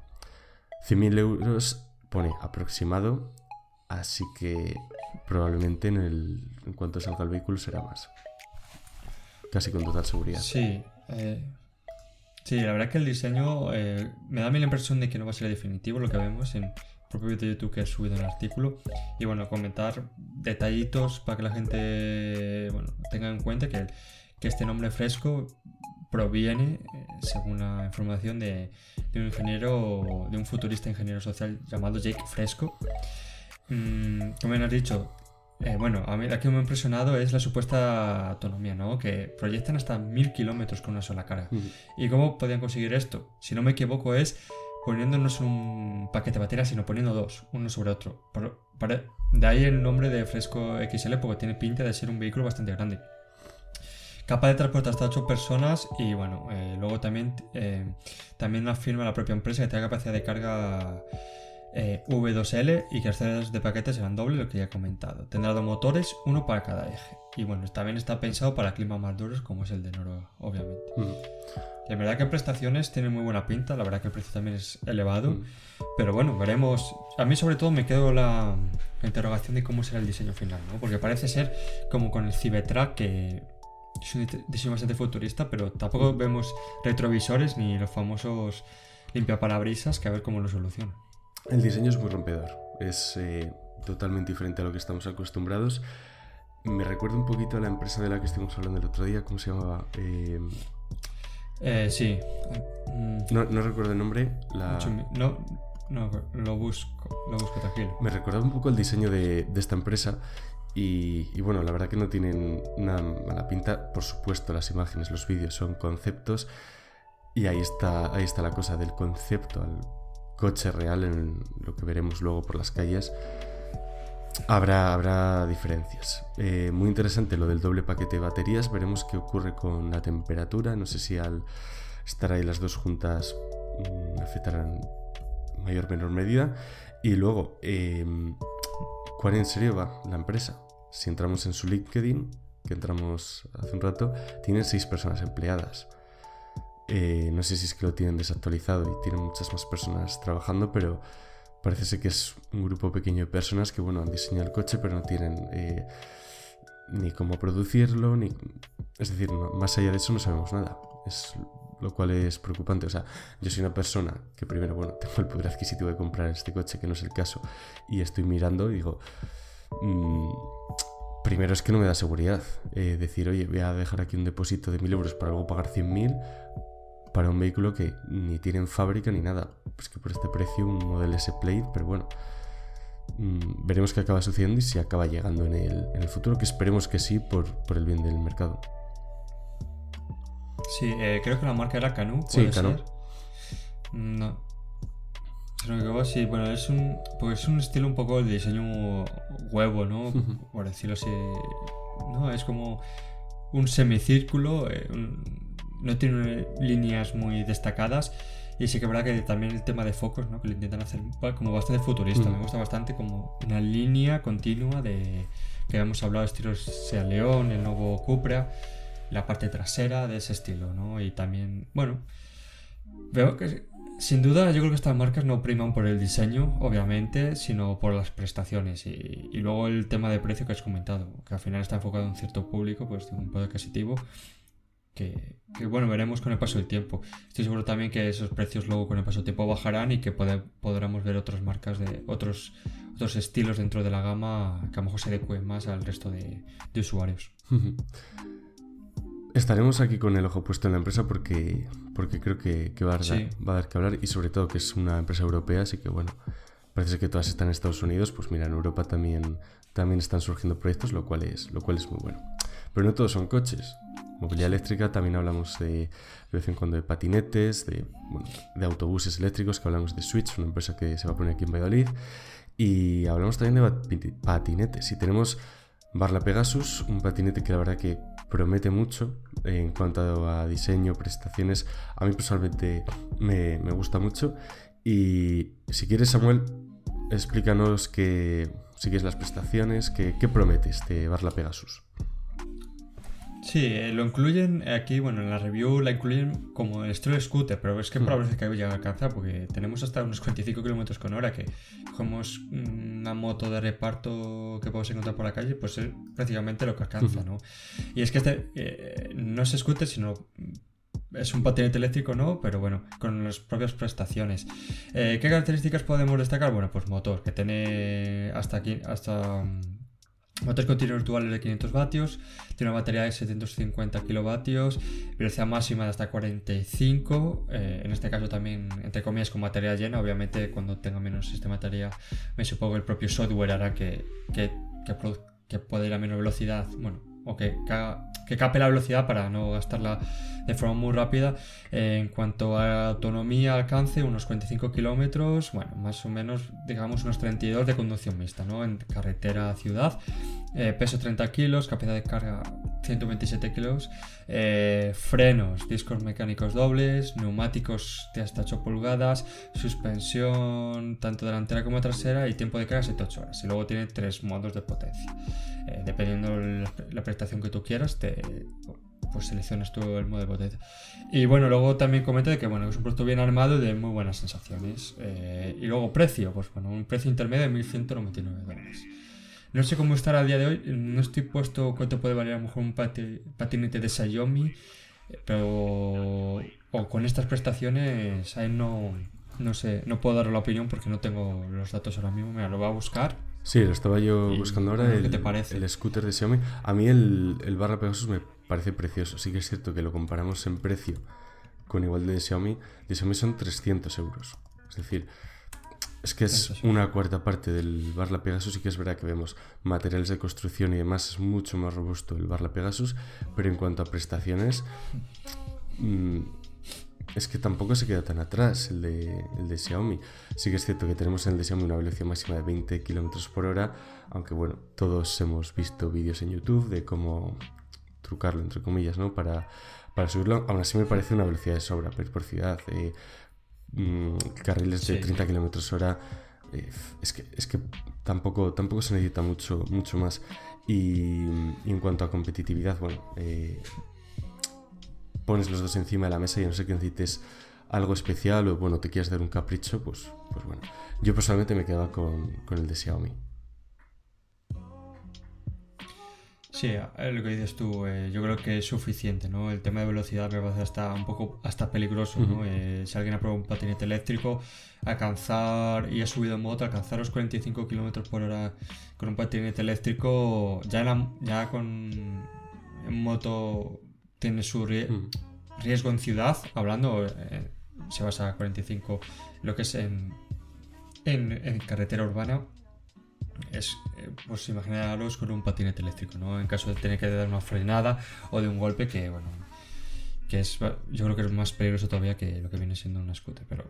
100.000 euros pone aproximado, así que probablemente en, el, en cuanto salga el vehículo será más. Casi con total seguridad. Sí, eh, sí, la verdad que el diseño eh, me da a mí la impresión de que no va a ser definitivo lo que vemos en el propio vídeo de YouTube que he subido el artículo. Y bueno, comentar detallitos para que la gente bueno, tenga en cuenta que, que este nombre fresco proviene, eh, según la información, de, de un ingeniero, de un futurista ingeniero social llamado Jake Fresco. Mm, como bien has dicho, eh, bueno, a mí la que me ha impresionado es la supuesta autonomía, ¿no? Que proyectan hasta mil kilómetros con una sola cara. ¿Y cómo podían conseguir esto? Si no me equivoco, es poniéndonos un paquete de baterías, sino poniendo dos, uno sobre otro. Por- para- de ahí el nombre de Fresco XL, porque tiene pinta de ser un vehículo bastante grande. Capaz de transportar hasta 8 personas y bueno, eh, luego también, eh, también afirma la propia empresa que tiene capacidad de carga eh, V2L y que las celdas de paquetes serán doble, lo que ya he comentado. Tendrá dos motores, uno para cada eje. Y bueno, también está pensado para climas más duros como es el de Noruega, obviamente. Mm. La verdad que prestaciones tienen muy buena pinta, la verdad que el precio también es elevado. Mm. Pero bueno, veremos. A mí sobre todo me quedo la, interrogación de cómo será el diseño final, ¿no? Porque parece ser como con el Cybertruck que es un dise- diseño bastante futurista, pero tampoco vemos retrovisores ni los famosos limpiaparabrisas que a ver cómo lo solucionan. El diseño es muy rompedor, es eh, totalmente diferente a lo que estamos acostumbrados. Me recuerda un poquito a la empresa de la que estuvimos hablando el otro día, ¿cómo se llamaba? Eh, Eh, sí. No, no recuerdo el nombre. La... no, no, lo busco, lo busco tranquilo. Me recordaba un poco el diseño de, de esta empresa y, y bueno, la verdad que no tienen una mala pinta. Por supuesto, las imágenes, los vídeos son conceptos y ahí está, ahí está la cosa del concepto al coche real en lo que veremos luego por las calles. Habrá, habrá diferencias. Eh, muy interesante lo del doble paquete de baterías. Veremos qué ocurre con la temperatura. No sé si al estar ahí las dos juntas mm, afectarán mayor o menor medida. Y luego, eh, ¿cuál en serio va la empresa? Si entramos en su LinkedIn, que entramos hace un rato, tienen seis personas empleadas. Eh, no sé si es que lo tienen desactualizado y tienen muchas más personas trabajando, pero parece ser que es un grupo pequeño de personas que, bueno, han diseñado el coche, pero no tienen eh, ni cómo producirlo, ni... Es decir, más allá de eso no sabemos nada. Es lo cual es preocupante. O sea, yo soy una persona que primero, bueno, [laughs] tengo el poder adquisitivo de comprar este coche, que no es el caso, y estoy mirando digo, mm, primero es que no me da seguridad. Eh, decir, oye, voy a dejar aquí un depósito de 1000 euros para luego pagar 100.000 para un vehículo que ni tiene en fábrica ni nada. Pues que por este precio un Model S Plate, pero bueno. mm, veremos qué acaba sucediendo y si acaba llegando en el, en el futuro, que esperemos que sí por, por el bien del mercado. Sí, eh, creo que la marca era Canu. Sí, ¿puede Canoo. ser? No. Si no sí, bueno, es un, pues es un estilo un poco de diseño huevo, ¿no? [laughs] Por decirlo así. No, es como un semicírculo, eh, un- no tiene líneas muy destacadas. Y sí que es verdad que también el tema de focos, ¿no? Que lo intentan hacer como bastante futurista. Mm. Me gusta bastante como una línea continua de que hemos hablado, estilo Sea León, el nuevo Cupra, la parte trasera de ese estilo, ¿no? Y también, bueno, veo que sin duda yo creo que estas marcas no priman por el diseño, obviamente, sino por las prestaciones y, y luego el tema de precio que has comentado, que al final está enfocado en cierto público, pues de un poder adquisitivo que, que, bueno, veremos con el paso del tiempo. Estoy seguro también que esos precios luego con el paso del tiempo bajarán y que pode- podremos ver otras marcas de otros, otros estilos dentro de la gama que a lo mejor se adecuen más al resto de, de usuarios. [laughs] Estaremos aquí con el ojo puesto en la empresa porque, porque creo que, que va, a dar, Sí. va a dar que hablar y sobre todo que es una empresa europea, así que bueno, parece que todas están en Estados Unidos, pues mira, en Europa también, también están surgiendo proyectos, lo cual, es, lo cual es muy bueno. Pero no todos son coches. Movilidad eléctrica, también hablamos de, de vez en cuando de patinetes, de, bueno, de autobuses eléctricos, que hablamos de Switch, una empresa que se va a poner aquí en Valladolid. Y hablamos también de pati- patinetes. Y tenemos Barla Pegasus, un patinete que la verdad que promete mucho en cuanto a diseño, prestaciones. A mí personalmente me, me gusta mucho. Y si quieres, Samuel, explícanos qué, si quieres las prestaciones, qué promete este Barla Pegasus. Sí, eh, lo incluyen aquí, bueno, en la review la incluyen como el estilo scooter, pero es que por la veces que llega a alcanzar, porque tenemos hasta unos 45 km con hora, que cogemos una moto de reparto que podemos encontrar por la calle, pues es prácticamente lo que alcanza, ¿no? Y es que este eh, no es scooter, sino es un patinete eléctrico, ¿no? Pero bueno, con las propias prestaciones. Eh, ¿Qué características podemos destacar? Bueno, pues motor, que tiene hasta aquí, hasta... mm, Motores continuos virtuales de 500 vatios, tiene una batería de 750 kilovatios, velocidad máxima de hasta 45, eh, en este caso también, entre comillas, con batería llena, obviamente cuando tenga menos sistema de batería, me supongo que el propio software hará que, que, que, que pueda ir a menor velocidad, bueno, o que, ca- que cape la velocidad para no gastarla de forma muy rápida. En cuanto a autonomía, alcance, unos 45 kilómetros, bueno, más o menos, digamos, unos 32 de conducción mixta, ¿no? En carretera, ciudad. Eh, peso 30 kilos, capacidad de carga 127 kilos, eh, frenos, discos mecánicos dobles, neumáticos de hasta 8 pulgadas, suspensión tanto delantera como trasera y tiempo de carga 7-8 horas. Y luego tiene tres modos de potencia. Eh, dependiendo la, la, prestación que tú quieras, te, pues seleccionas tú el modo de potencia. Y bueno, luego también comenta de que bueno, es un producto bien armado y de muy buenas sensaciones. Eh, y luego precio, pues bueno, un precio intermedio de 1.199 dólares. No sé cómo estará a día de hoy, no estoy puesto cuánto puede valer a lo mejor un patinete de Xiaomi, pero o con estas prestaciones ahí no, no sé, no puedo dar la opinión porque no tengo los datos ahora mismo, mira, lo voy a buscar. Sí, lo estaba yo buscando ahora, el, te parece? el scooter de Xiaomi. A mí el, el barra Pegasus me parece precioso, sí que es cierto que lo comparamos en precio con igual de Xiaomi, de Xiaomi son 300 euros. Es decir, es que es una cuarta parte del Barla Pegasus y que es verdad que vemos materiales de construcción y demás, es mucho más robusto el Barla Pegasus, pero en cuanto a prestaciones, mm, es que tampoco se queda tan atrás el de, el de Xiaomi. Sí que es cierto que tenemos en el de Xiaomi una velocidad máxima de 20 km por hora, aunque bueno, todos hemos visto vídeos en YouTube de cómo trucarlo, entre comillas, ¿no? Para, para subirlo, aún así me parece una velocidad de sobra por ciudad. Eh, Mm, carriles de 30 km hora. Eh, es, que, es que tampoco, tampoco se necesita mucho, mucho más. Y, en cuanto a competitividad, bueno, eh, pones los dos encima de la mesa y no sé que necesites algo especial o bueno, te quieres dar un capricho, pues, pues bueno. Yo personalmente me quedaba con, con el de Xiaomi. Sí, lo que dices tú, eh, yo creo que es suficiente, ¿no? El tema de velocidad me parece hasta un poco hasta peligroso, ¿no? Eh, si alguien ha probado un patinete eléctrico, alcanzar y ha subido en moto, alcanzar los 45 km por hora con un patinete eléctrico, ya, ya con en moto tiene su riesgo en ciudad, hablando, eh, si vas a 45, lo que es en, en carretera urbana, es, eh, pues imaginaros con un patinete eléctrico, ¿no? En caso de tener que dar una frenada o de un golpe que, bueno, que es, yo creo que es más peligroso todavía que lo que viene siendo una scooter, pero,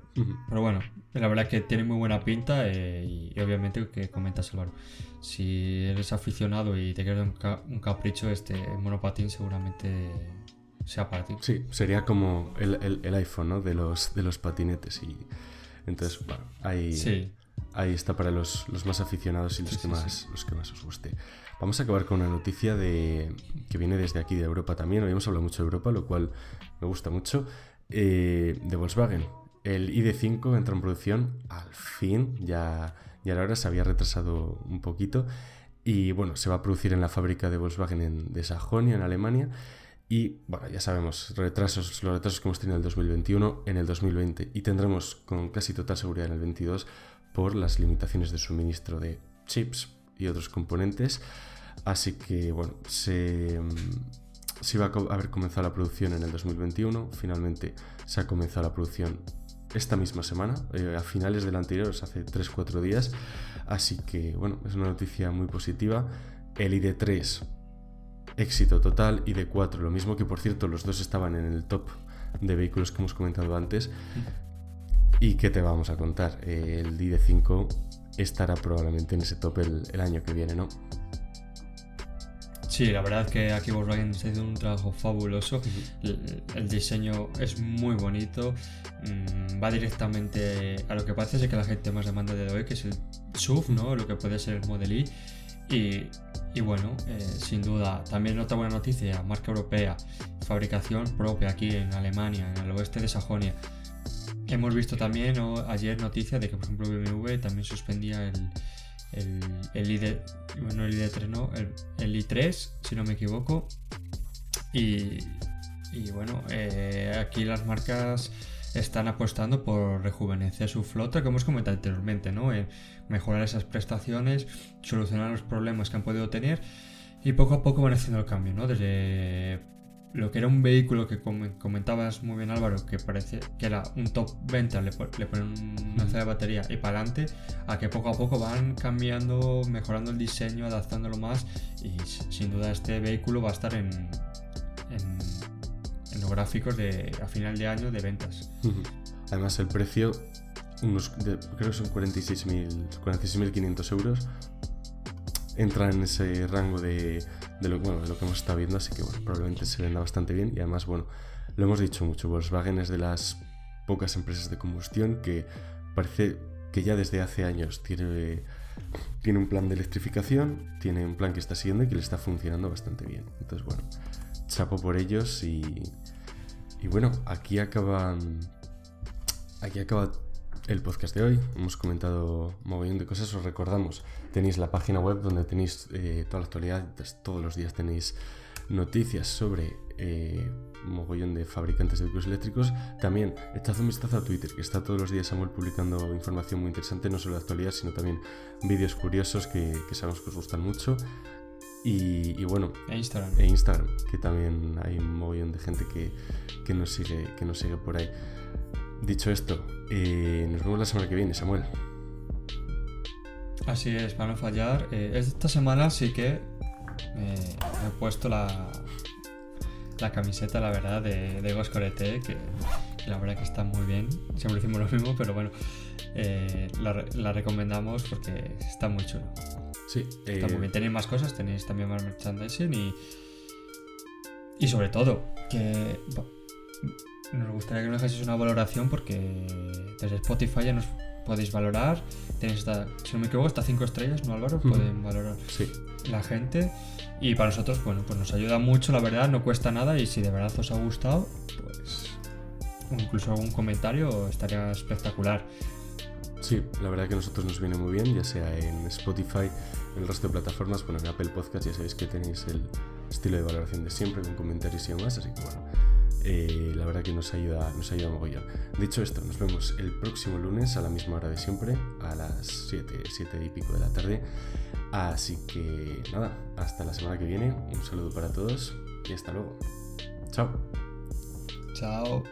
pero bueno, la verdad es que tiene muy buena pinta eh, y, obviamente que comentas Álvaro, si eres aficionado y te quieres dar un, capricho, este monopatín seguramente sea para ti. Sí, sería como el, el, iPhone, ¿no? De los, de los patinetes y entonces, bueno, hay... Sí ahí está para los, más aficionados y los, que más, los que más os guste. Vamos a acabar con una noticia de, que viene desde aquí de Europa también. Hoy hemos hablado mucho de Europa, lo cual me gusta mucho. Eh, de Volkswagen. El ID5 entra en producción al fin, ya, ya la hora se había retrasado un poquito. Y bueno, se va a producir en la fábrica de Volkswagen en, de Sajonia, en Alemania. Y bueno, ya sabemos, retrasos, los retrasos que hemos tenido en el 2021, en el 2020 y tendremos con casi total seguridad en el 22 por las limitaciones de suministro de chips y otros componentes. Así que, bueno, se, mm, se iba a haber comenzado la producción en el 2021. Finalmente se ha comenzado la producción esta misma semana, eh, a finales del anterior, hace 3-4 días. Así que, bueno, es una noticia muy positiva. El ID3, éxito total. ID4, lo mismo que, por cierto, los dos estaban en el top de vehículos que hemos comentado antes. ¿Y qué te vamos a contar? El ID5 estará probablemente en ese top el, año que viene, ¿no? Sí, la verdad es que aquí Volkswagen está haciendo un trabajo fabuloso. el, diseño es muy bonito. Mm, va directamente a lo que parece que la gente más demanda de hoy, que es el SUV, ¿no? Lo que puede ser el Model I. Y, bueno, eh, sin duda, también otra buena noticia, marca europea, fabricación propia aquí en Alemania, en el oeste de Sajonia. Hemos visto también ayer noticias de que, por ejemplo, BMW también suspendía el, el, el ID, bueno, el ID3 no, el, i3, si no me equivoco. Y, y bueno, eh, aquí las marcas están apostando por rejuvenecer su flota, como hemos comentado anteriormente, ¿no? mejorar esas prestaciones, solucionar los problemas que han podido tener y poco a poco van haciendo el cambio, ¿no? Desde lo que era un vehículo que comentabas muy bien Álvaro, que parece que era un top venta, le, ponen una de batería y para adelante, a que poco a poco van cambiando, mejorando el diseño, adaptándolo más y sin duda este vehículo va a estar en, en, los gráficos de, a final de año de ventas. Además el precio, unos, creo que son 46.500 euros, entra en ese rango de de lo, bueno, de lo que hemos estado viendo, así que bueno, probablemente se venda bastante bien y además, bueno, lo hemos dicho mucho, Volkswagen es de las pocas empresas de combustión que parece que ya desde hace años tiene, tiene un plan de electrificación, tiene un plan que está siguiendo y que le está funcionando bastante bien. Entonces, bueno, chapo por ellos y, y bueno, aquí acaba, aquí acaba el podcast de hoy. Hemos comentado un montón de cosas. Os recordamos, tenéis la página web donde tenéis eh, toda la actualidad. Todos los días tenéis noticias sobre eh, mogollón de fabricantes de vehículos eléctricos. También echad un vistazo a Twitter, que está todos los días Samuel publicando información muy interesante, no solo de actualidad, sino también vídeos curiosos que, sabemos que os gustan mucho. Y, bueno, e Instagram. E Instagram, que también hay un mogollón de gente que, que, nos sigue, que nos sigue por ahí. Dicho esto, eh, nos vemos la semana que viene, Samuel. Así es, para no fallar. Eh, esta semana sí que eh, he puesto la, la camiseta, la verdad, de, de Goscorete, que, la verdad que está muy bien. Siempre decimos lo mismo, pero bueno, la, recomendamos porque está muy chulo. Sí. Está muy bien. Tenéis más cosas, tenéis también más merchandising y, y sobre todo que nos gustaría que nos dejáis una valoración porque desde Spotify ya nos podéis valorar. Tenéis esta, si no me equivoco, hasta 5 estrellas, ¿no, Álvaro? Pueden valorar sí. la gente. Y para nosotros, bueno, pues nos ayuda mucho, la verdad, no cuesta nada. Y si de verdad os ha gustado, pues incluso algún comentario estaría espectacular. Sí, la verdad que a nosotros nos viene muy bien, ya sea en Spotify, en el resto de plataformas, bueno, en Apple Podcast ya sabéis que tenéis el estilo de valoración de siempre, con comentarios y demás, así que bueno, eh, la verdad que nos ayuda, nos ayuda mogollón. Dicho esto, nos vemos el próximo lunes a la misma hora de siempre, a las 7, 7 y pico de la tarde. Así que nada, hasta la semana que viene, un saludo para todos y hasta luego. Chao. Chao.